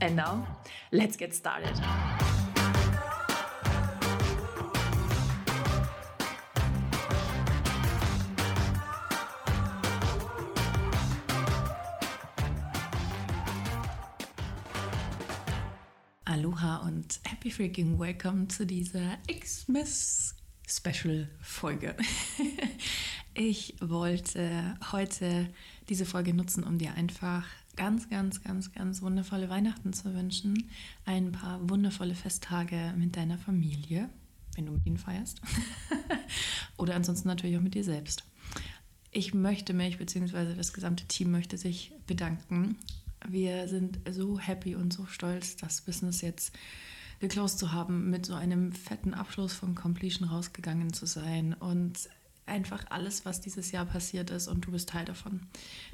And now, let's get started. Aloha und happy freaking welcome zu dieser Xmas Special Folge. Ich wollte heute diese Folge nutzen, um dir einfach ganz, ganz, ganz, ganz wundervolle Weihnachten zu wünschen. Ein paar wundervolle Festtage mit deiner Familie, wenn du mit ihnen feierst. Oder ansonsten natürlich auch mit dir selbst. Ich möchte mich, beziehungsweise das gesamte Team möchte sich bedanken. Wir sind so happy und so stolz, das Business jetzt geclosed zu haben, mit so einem fetten Abschluss von Completion rausgegangen zu sein und einfach alles, was dieses Jahr passiert ist und du bist Teil davon.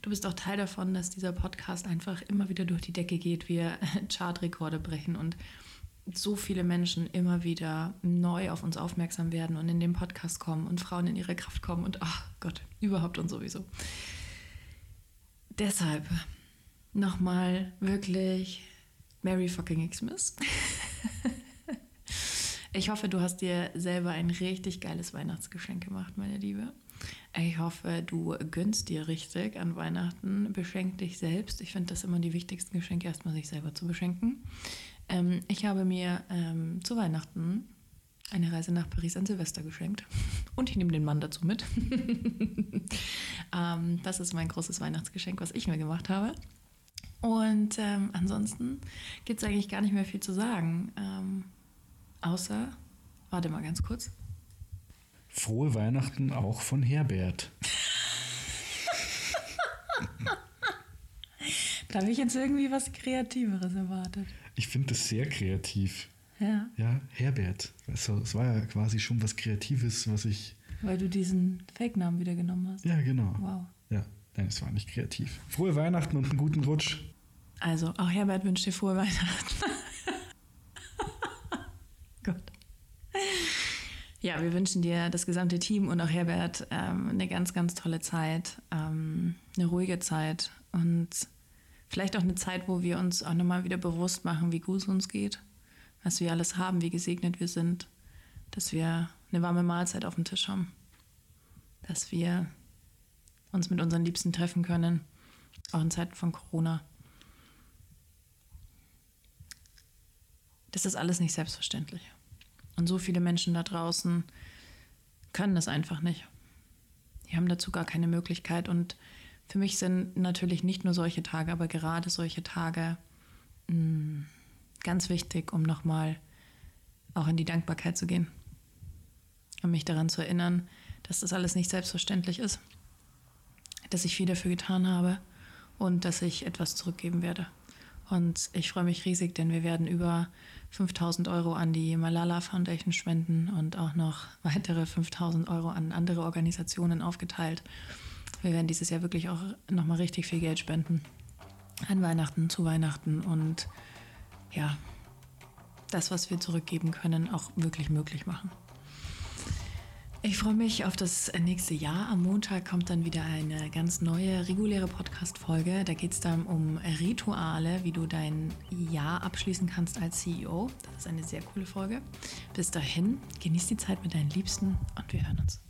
Du bist auch Teil davon, dass dieser Podcast einfach immer wieder durch die Decke geht, wir Chartrekorde brechen und so viele Menschen immer wieder neu auf uns aufmerksam werden und in den Podcast kommen und Frauen in ihre Kraft kommen und ach Gott, überhaupt und sowieso. Deshalb nochmal wirklich Merry fucking Xmas. Ich hoffe, du hast dir selber ein richtig geiles Weihnachtsgeschenk gemacht, meine Liebe. Ich hoffe, du gönnst dir richtig an Weihnachten, beschenk dich selbst. Ich finde das immer die wichtigsten Geschenke, erstmal sich selber zu beschenken. Ähm, ich habe mir ähm, zu Weihnachten eine Reise nach Paris an Silvester geschenkt. Und ich nehme den Mann dazu mit. ähm, das ist mein großes Weihnachtsgeschenk, was ich mir gemacht habe. Und ähm, ansonsten gibt es eigentlich gar nicht mehr viel zu sagen. Außer, warte mal ganz kurz. Frohe Weihnachten auch von Herbert. da habe ich jetzt irgendwie was Kreativeres erwartet. Ich finde das sehr kreativ. Ja. Ja, Herbert. Also, es war ja quasi schon was Kreatives, was ich. Weil du diesen Fake-Namen wieder genommen hast. Ja, genau. Wow. Ja, nein, es war nicht kreativ. Frohe Weihnachten und einen guten Rutsch. Also, auch Herbert wünscht dir frohe Weihnachten. Gott. Ja, wir wünschen dir das gesamte Team und auch Herbert ähm, eine ganz, ganz tolle Zeit, ähm, eine ruhige Zeit und vielleicht auch eine Zeit, wo wir uns auch nochmal wieder bewusst machen, wie gut es uns geht, was wir alles haben, wie gesegnet wir sind, dass wir eine warme Mahlzeit auf dem Tisch haben, dass wir uns mit unseren Liebsten treffen können, auch in Zeiten von Corona. Das ist alles nicht selbstverständlich. Und so viele Menschen da draußen können das einfach nicht. Die haben dazu gar keine Möglichkeit. Und für mich sind natürlich nicht nur solche Tage, aber gerade solche Tage mh, mm, ganz wichtig, um nochmal auch in die Dankbarkeit zu gehen. Um mich daran zu erinnern, dass das alles nicht selbstverständlich ist. Dass ich viel dafür getan habe und dass ich etwas zurückgeben werde. Und ich freue mich riesig, denn wir werden über 5000 Euro an die Malala Foundation spenden und auch noch weitere 5000 Euro an andere Organisationen aufgeteilt. Wir werden dieses Jahr wirklich auch nochmal richtig viel Geld spenden. An Weihnachten, zu Weihnachten und ja, das, was wir zurückgeben können, auch wirklich möglich machen. Ich freue mich auf das nächste Jahr. Am Montag kommt dann wieder eine ganz neue reguläre Podcast-Folge. Da geht es dann um Rituale, wie du dein Jahr abschließen kannst als CEO. Das ist eine sehr coole Folge. Bis dahin, genieß die Zeit mit deinen Liebsten und wir hören uns.